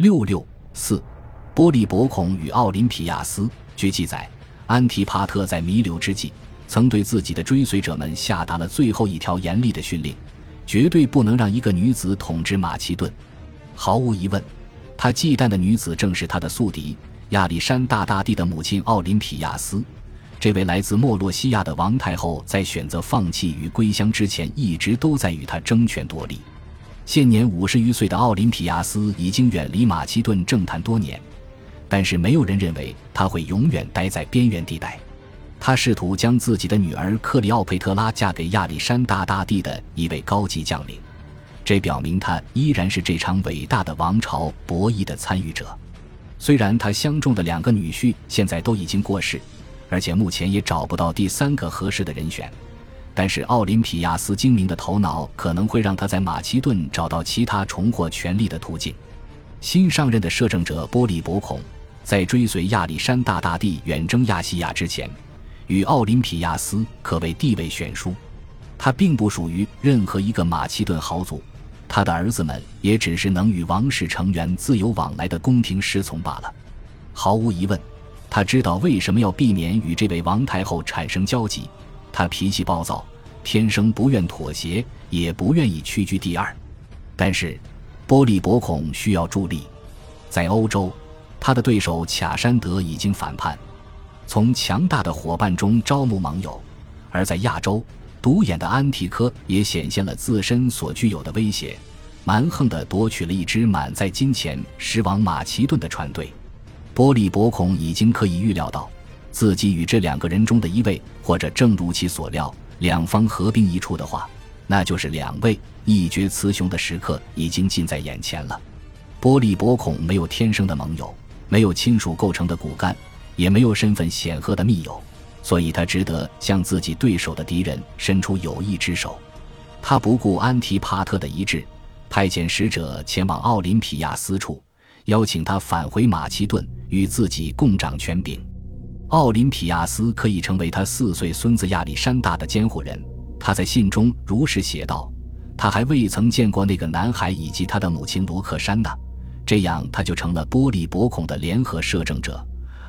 六六四，波利伯孔与奥林匹亚斯。据记载，安提帕特在弥留之际，曾对自己的追随者们下达了最后一条严厉的训令：绝对不能让一个女子统治马其顿。毫无疑问，他忌惮的女子正是他的宿敌亚历山大大帝的母亲奥林匹亚斯。这位来自莫洛西亚的王太后，在选择放弃与归乡之前，一直都在与他争权夺利。现年五十余岁的奥林匹亚斯已经远离马其顿政坛多年，但是没有人认为他会永远待在边缘地带。他试图将自己的女儿克里奥佩特拉嫁给亚历山大大帝的一位高级将领。这表明他依然是这场伟大的王朝博弈的参与者，虽然他相中的两个女婿现在都已经过世，而且目前也找不到第三个合适的人选，但是奥林匹亚斯精明的头脑可能会让他在马其顿找到其他重获权力的途径。新上任的摄政者波利伯孔在追随亚历山大大帝远征亚细亚之前，与奥林匹亚斯可谓地位悬殊，他并不属于任何一个马其顿豪族。他的儿子们也只是能与王室成员自由往来的宫廷侍从罢了。毫无疑问，他知道为什么要避免与这位王太后产生交集。他脾气暴躁，天生不愿妥协，也不愿意屈居第二。但是，波利伯孔需要助力。在欧洲，他的对手卡山德已经反叛，从强大的伙伴中招募盟友；而在亚洲，独眼的安提柯也显现了自身所具有的威胁，蛮横地夺取了一支满载金钱驶往马其顿的船队。波利伯孔已经可以预料到，自己与这两个人中的一位，或者正如其所料，两方合兵一处的话，那就是两位一决雌雄的时刻已经近在眼前了。波利伯孔没有天生的盟友，没有亲属构成的骨干，也没有身份显赫的密友。所以他值得向自己对手的敌人伸出友谊之手。他不顾安提帕特的一致，派遣使者前往奥林匹亚斯处，邀请他返回马其顿，与自己共掌权柄。奥林匹亚斯可以成为他四岁孙子亚历山大的监护人。他在信中如实写道：“他还未曾见过那个男孩以及他的母亲罗克珊娜，这样他就成了波利伯孔的联合摄政者。”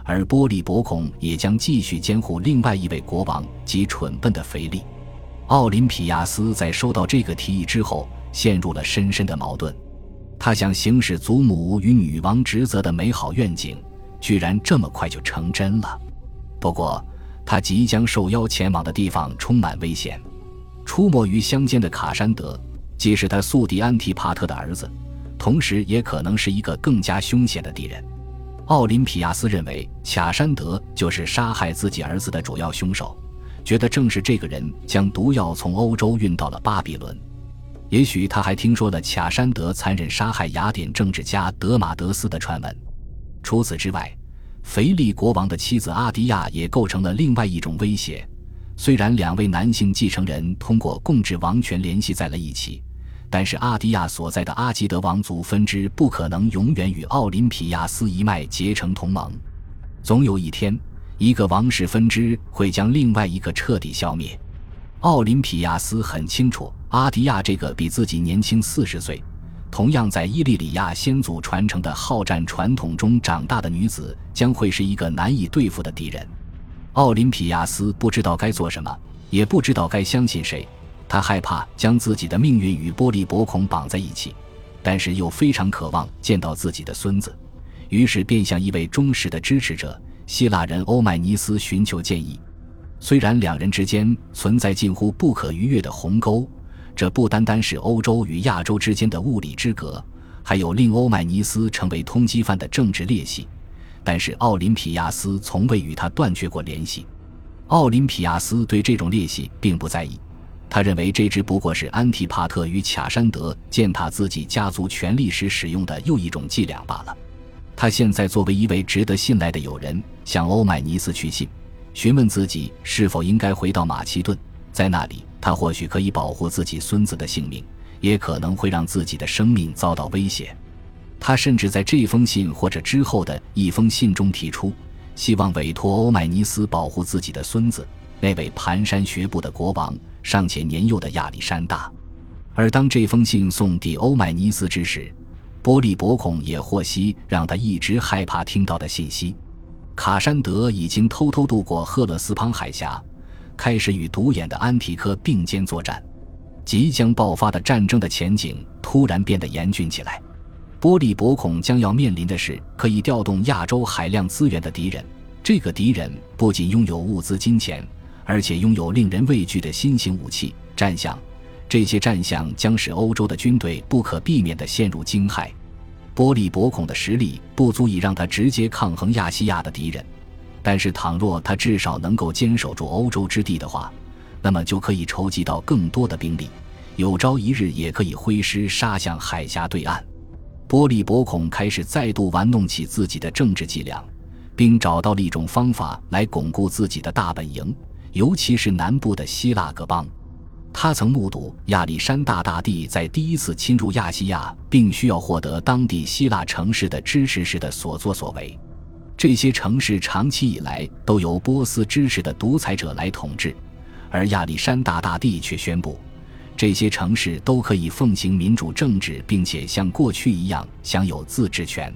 而波利伯孔也将继续监护另外一位国王及蠢笨的腓力。奥林匹亚斯在收到这个提议之后，陷入了深深的矛盾。他想行使祖母与女王职责的美好愿景，居然这么快就成真了。不过，他即将受邀前往的地方充满危险。出没于乡间的卡山德，既是他宿敌安提帕特的儿子，同时也可能是一个更加凶险的敌人。奥林匹亚斯认为卡山德就是杀害自己儿子的主要凶手，觉得正是这个人将毒药从欧洲运到了巴比伦。也许他还听说了卡山德残忍杀害雅典政治家德马德斯的传闻。除此之外，腓力国王的妻子阿迪亚也构成了另外一种威胁。虽然两位男性继承人通过共治王权联系在了一起。但是阿迪亚所在的阿基德王族分支不可能永远与奥林匹亚斯一脉结成同盟，总有一天，一个王室分支会将另外一个彻底消灭。奥林匹亚斯很清楚，阿迪亚这个比自己年轻四十岁、同样在伊利里亚先祖传承的好战传统中长大的女子，将会是一个难以对付的敌人。奥林匹亚斯不知道该做什么，也不知道该相信谁。他害怕将自己的命运与波利伯孔绑在一起，但是又非常渴望见到自己的孙子，于是便向一位忠实的支持者——希腊人欧迈尼斯寻求建议。虽然两人之间存在近乎不可逾越的鸿沟，这不单单是欧洲与亚洲之间的物理之隔，还有令欧迈尼斯成为通缉犯的政治裂隙。但是奥林匹亚斯从未与他断绝过联系。奥林匹亚斯对这种裂隙并不在意。他认为这只不过是安提帕特与卡山德践踏自己家族权力时使用的又一种伎俩罢了。他现在作为一位值得信赖的友人，向欧迈尼斯去信，询问自己是否应该回到马其顿，在那里他或许可以保护自己孙子的性命，也可能会让自己的生命遭到威胁。他甚至在这封信或者之后的一封信中提出，希望委托欧迈尼斯保护自己的孙子，那位蹒跚学步的国王。尚且年幼的亚历山大，而当这封信送抵欧迈尼斯之时，波利伯孔也获悉让他一直害怕听到的信息：卡山德已经偷偷渡过赫勒斯滂海峡，开始与独眼的安提柯并肩作战。即将爆发的战争的前景突然变得严峻起来。波利伯孔将要面临的是可以调动亚洲海量资源的敌人。这个敌人不仅拥有物资、金钱，而且拥有令人畏惧的新型武器战象。这些战象将使欧洲的军队不可避免地陷入惊骇。波利伯孔的实力不足以让他直接抗衡亚细亚的敌人，但是倘若他至少能够坚守住欧洲之地的话，那么就可以筹集到更多的兵力，有朝一日也可以挥师杀向海峡对岸。波利伯孔开始再度玩弄起自己的政治伎俩，并找到了一种方法来巩固自己的大本营，尤其是南部的希腊各邦。他曾目睹亚历山大大帝在第一次侵入亚细亚，并需要获得当地希腊城市的支持时的所作所为。这些城市长期以来都由波斯支持的独裁者来统治，而亚历山大大帝却宣布，这些城市都可以奉行民主政治，并且像过去一样享有自治权。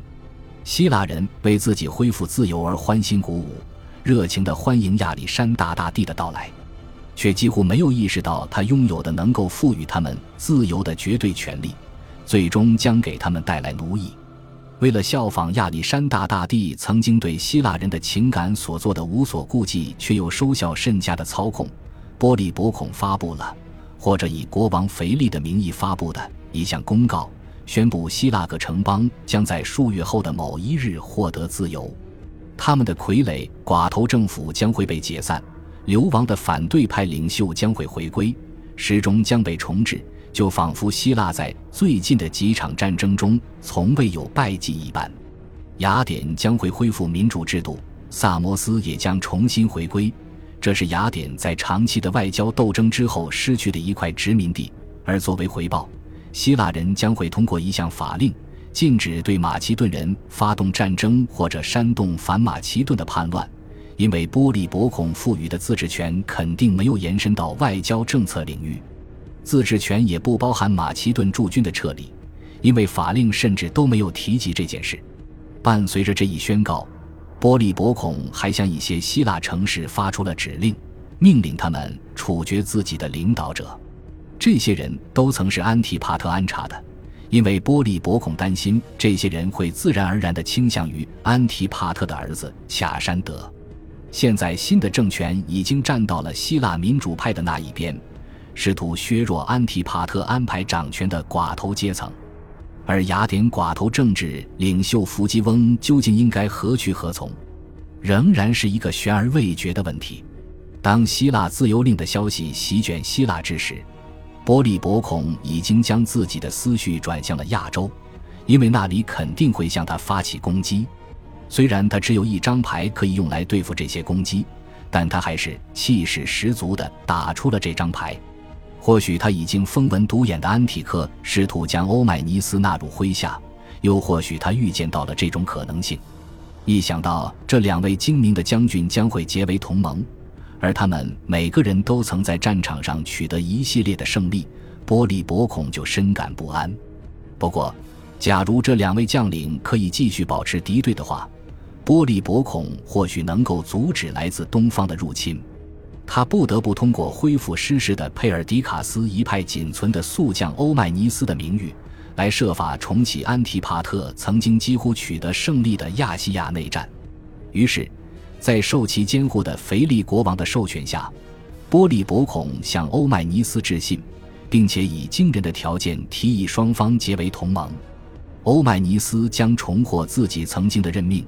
希腊人为自己恢复自由而欢欣鼓舞，热情地欢迎亚历山大大帝的到来。却几乎没有意识到，他拥有的能够赋予他们自由的绝对权利，最终将给他们带来奴役。为了效仿亚历山大大帝曾经对希腊人的情感所做的无所顾忌却又收效甚佳的操控，波利伯孔发布了，或者以国王腓力的名义发布的一项公告，宣布希腊各城邦将在数月后的某一日获得自由，他们的傀儡寡头政府将会被解散。流亡的反对派领袖将会回归，时钟将被重置，就仿佛希腊在最近的几场战争中从未有败绩一般。雅典将会恢复民主制度，萨摩斯也将重新回归。这是雅典在长期的外交斗争之后失去的一块殖民地，而作为回报，希腊人将会通过一项法令，禁止对马其顿人发动战争或者煽动反马其顿的叛乱。因为波利伯孔赋予的自治权肯定没有延伸到外交政策领域，自治权也不包含马其顿驻军的撤离，因为法令甚至都没有提及这件事。伴随着这一宣告，波利伯孔还向一些希腊城市发出了指令，命令他们处决自己的领导者。这些人都曾是安提帕特安插的，因为波利伯孔担心这些人会自然而然地倾向于安提帕特的儿子卡山德。现在新的政权已经站到了希腊民主派的那一边，试图削弱安提帕特安排掌权的寡头阶层，而雅典寡头政治领袖弗基翁究竟应该何去何从，仍然是一个悬而未决的问题。当希腊自由令的消息席卷希腊之时，波利伯孔已经将自己的思绪转向了亚洲，因为那里肯定会向他发起攻击。虽然他只有一张牌可以用来对付这些攻击，但他还是气势十足地打出了这张牌。或许他已经风闻独眼的安提克试图将欧迈尼斯纳入麾下，又或许他预见到了这种可能性。一想到这两位精明的将军将会结为同盟，而他们每个人都曾在战场上取得一系列的胜利，波利伯孔就深感不安。不过，假如这两位将领可以继续保持敌对的话，波利伯孔或许能够阻止来自东方的入侵，他不得不通过恢复失势的佩尔迪卡斯一派仅存的速将欧迈尼斯的名誉，来设法重启安提帕特曾经几乎取得胜利的亚细亚内战。于是，在受其监护的腓力国王的授权下，波利伯孔向欧迈尼斯致信，并且以惊人的条件提议双方结为同盟。欧迈尼斯将重获自己曾经的任命。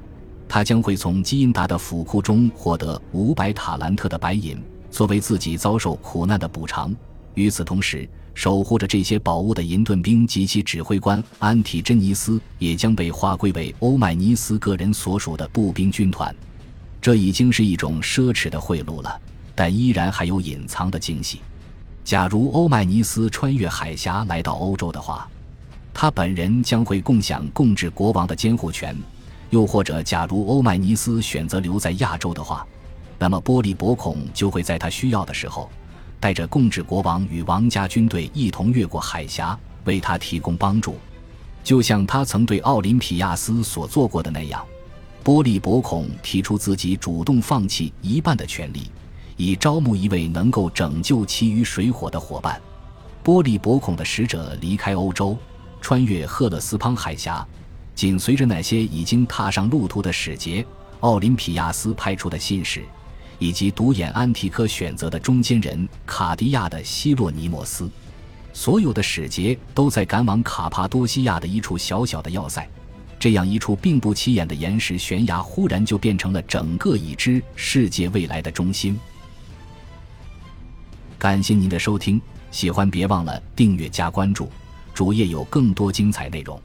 他将会从基因达的府库中获得五百塔兰特的白银，作为自己遭受苦难的补偿。与此同时，守护着这些宝物的银盾兵及其指挥官安提珍尼斯也将被划归为欧迈尼斯个人所属的步兵军团。这已经是一种奢侈的贿赂了，但依然还有隐藏的惊喜。假如欧迈尼斯穿越海峡来到欧洲的话，他本人将会共享共治国王的监护权。又或者，假如欧迈尼斯选择留在亚洲的话，那么波利伯孔就会在他需要的时候，带着共治国王与王家军队一同越过海峡，为他提供帮助。就像他曾对奥林匹亚斯所做过的那样，波利伯孔提出自己主动放弃一半的权利，以招募一位能够拯救其余水火的伙伴。波利伯孔的使者离开欧洲，穿越赫勒斯滂海峡，紧随着那些已经踏上路途的使节。奥林匹亚斯派出的信使，以及独眼安提柯选择的中间人卡迪亚的希洛尼莫斯，所有的使节都在赶往卡帕多西亚的一处小小的要塞。这样一处并不起眼的岩石悬崖，忽然就变成了整个已知世界未来的中心。感谢您的收听，喜欢别忘了订阅加关注，主页有更多精彩内容。